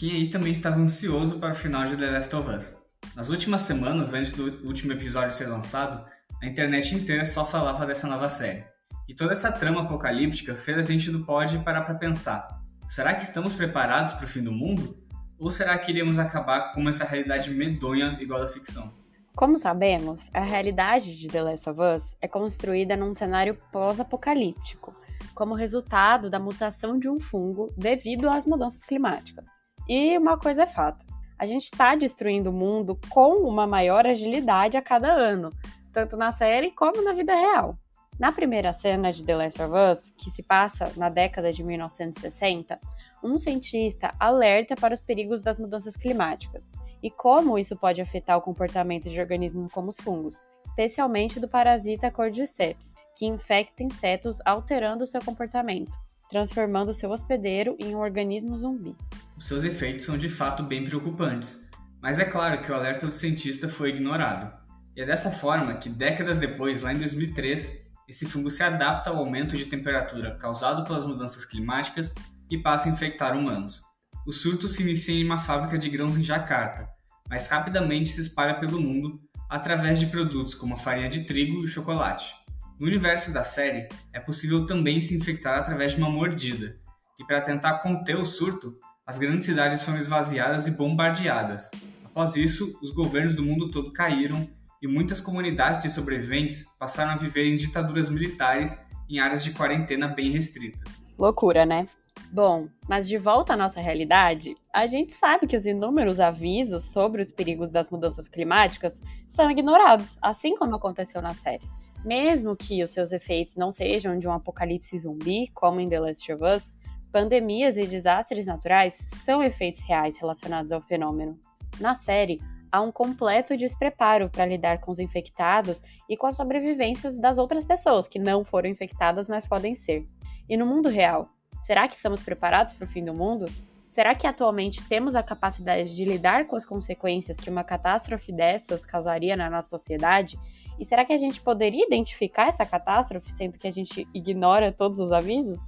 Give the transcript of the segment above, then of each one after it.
Quem aí também estava ansioso para o final de The Last of Us. Nas últimas semanas, antes do último episódio ser lançado, a internet inteira só falava dessa nova série. E toda essa trama apocalíptica fez a gente do pod parar para pensar: será que estamos preparados para o fim do mundo? Ou será que iremos acabar com essa realidade medonha igual à ficção? Como sabemos, a realidade de The Last of Us é construída num cenário pós-apocalíptico, como resultado da mutação de um fungo devido às mudanças climáticas. E uma coisa é fato: a gente está destruindo o mundo com uma maior agilidade a cada ano, tanto na série como na vida real. Na primeira cena de The Last of Us, que se passa na década de 1960, um cientista alerta para os perigos das mudanças climáticas e como isso pode afetar o comportamento de organismos como os fungos, especialmente do parasita Cordyceps, que infecta insetos alterando seu comportamento, transformando seu hospedeiro em um organismo zumbi. Os seus efeitos são de fato bem preocupantes, mas é claro que o alerta do cientista foi ignorado. E é dessa forma que, décadas depois, lá em 2003, esse fungo se adapta ao aumento de temperatura causado pelas mudanças climáticas e passa a infectar humanos. O surto se inicia em uma fábrica de grãos em Jacarta, mas rapidamente se espalha pelo mundo através de produtos como a farinha de trigo e o chocolate. No universo da série, é possível também se infectar através de uma mordida, e para tentar conter o surto, as grandes cidades foram esvaziadas e bombardeadas. Após isso, os governos do mundo todo caíram e muitas comunidades de sobreviventes passaram a viver em ditaduras militares em áreas de quarentena bem restritas. Loucura, né? Bom, mas de volta à nossa realidade, a gente sabe que os inúmeros avisos sobre os perigos das mudanças climáticas são ignorados, assim como aconteceu na série. Mesmo que os seus efeitos não sejam de um apocalipse zumbi, como em The Last of Us, pandemias e desastres naturais são efeitos reais relacionados ao fenômeno. Na série, há um completo despreparo para lidar com os infectados e com as sobrevivências das outras pessoas que não foram infectadas, mas podem ser. E no mundo real, será que estamos preparados para o fim do mundo? Será que atualmente temos a capacidade de lidar com as consequências que uma catástrofe dessas causaria na nossa sociedade? E será que a gente poderia identificar essa catástrofe, sendo que a gente ignora todos os avisos?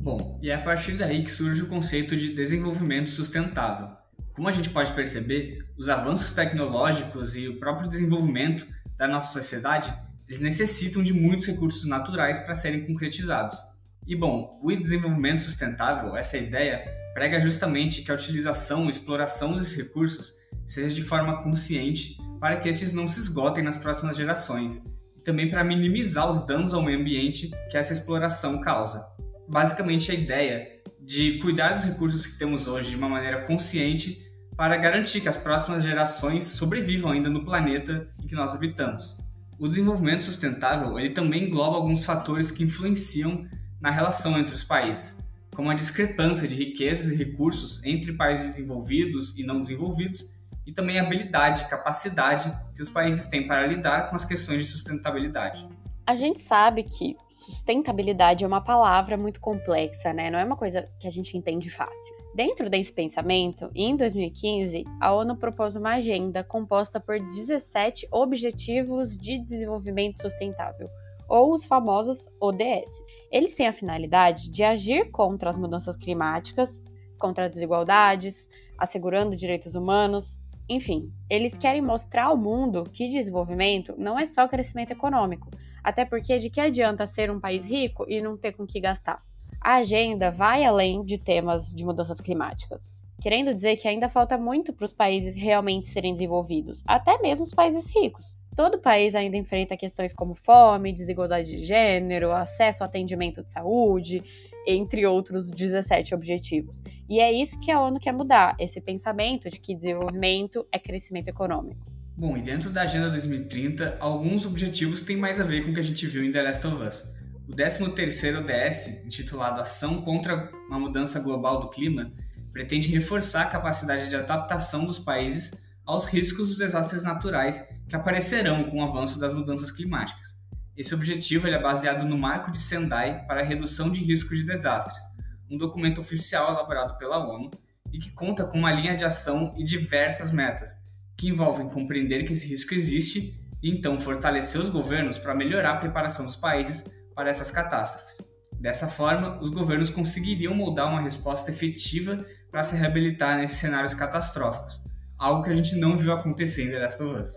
Bom, e é a partir daí que surge o conceito de desenvolvimento sustentável. Como a gente pode perceber, os avanços tecnológicos e o próprio desenvolvimento da nossa sociedade, eles necessitam de muitos recursos naturais para serem concretizados. E bom, o desenvolvimento sustentável, essa ideia, prega justamente que a utilização e exploração desses recursos seja de forma consciente para que esses não se esgotem nas próximas gerações e também para minimizar os danos ao meio ambiente que essa exploração causa basicamente a ideia de cuidar dos recursos que temos hoje de uma maneira consciente para garantir que as próximas gerações sobrevivam ainda no planeta em que nós habitamos. O desenvolvimento sustentável ele também engloba alguns fatores que influenciam na relação entre os países, como a discrepância de riquezas e recursos entre países desenvolvidos e não desenvolvidos, e também a habilidade e capacidade que os países têm para lidar com as questões de sustentabilidade. A gente sabe que sustentabilidade é uma palavra muito complexa, né? Não é uma coisa que a gente entende fácil. Dentro desse pensamento, em 2015, a ONU propôs uma agenda composta por 17 Objetivos de Desenvolvimento Sustentável, ou os famosos ODS. Eles têm a finalidade de agir contra as mudanças climáticas, contra as desigualdades, assegurando direitos humanos, enfim, eles querem mostrar ao mundo que desenvolvimento não é só crescimento econômico, até porque de que adianta ser um país rico e não ter com que gastar? A agenda vai além de temas de mudanças climáticas, querendo dizer que ainda falta muito para os países realmente serem desenvolvidos, até mesmo os países ricos. Todo país ainda enfrenta questões como fome, desigualdade de gênero, acesso ao atendimento de saúde, entre outros 17 objetivos. E é isso que a ONU quer mudar, esse pensamento de que desenvolvimento é crescimento econômico. Bom, e dentro da Agenda 2030, alguns objetivos têm mais a ver com o que a gente viu em The Last of Us. O 13º ODS, intitulado Ação contra uma Mudança Global do Clima, pretende reforçar a capacidade de adaptação dos países aos riscos dos desastres naturais que aparecerão com o avanço das mudanças climáticas. Esse objetivo é baseado no Marco de Sendai para a Redução de Risco de Desastres, um documento oficial elaborado pela ONU e que conta com uma linha de ação e diversas metas, que envolvem compreender que esse risco existe e então fortalecer os governos para melhorar a preparação dos países para essas catástrofes. Dessa forma, os governos conseguiriam moldar uma resposta efetiva para se reabilitar nesses cenários catastróficos, algo que a gente não viu acontecer em Last of Us.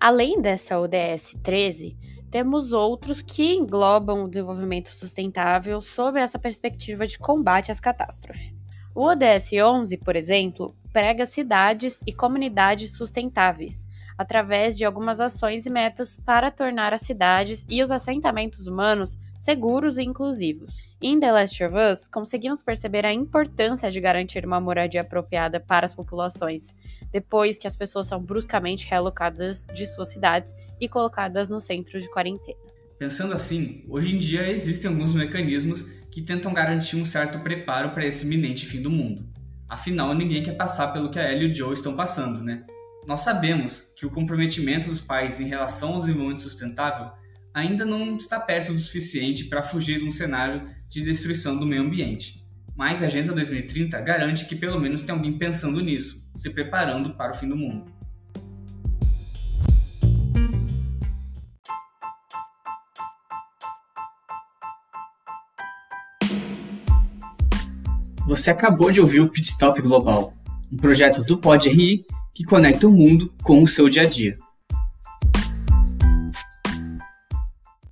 Além dessa ODS 13, temos outros que englobam o desenvolvimento sustentável sob essa perspectiva de combate às catástrofes. O ODS 11, por exemplo, prega cidades e comunidades sustentáveis, através de algumas ações e metas para tornar as cidades e os assentamentos humanos seguros e inclusivos. Em The Last of Us, conseguimos perceber a importância de garantir uma moradia apropriada para as populações, depois que as pessoas são bruscamente realocadas de suas cidades e colocadas no centro de quarentena. Pensando assim, hoje em dia existem alguns mecanismos que tentam garantir um certo preparo para esse iminente fim do mundo. Afinal, ninguém quer passar pelo que a Ellie e o Joe estão passando, né? Nós sabemos que o comprometimento dos países em relação ao desenvolvimento sustentável ainda não está perto do suficiente para fugir de um cenário de destruição do meio ambiente. Mas a Agenda 2030 garante que pelo menos tem alguém pensando nisso, se preparando para o fim do mundo. Você acabou de ouvir o Pit Stop Global, um projeto do Pod RI que conecta o mundo com o seu dia a dia.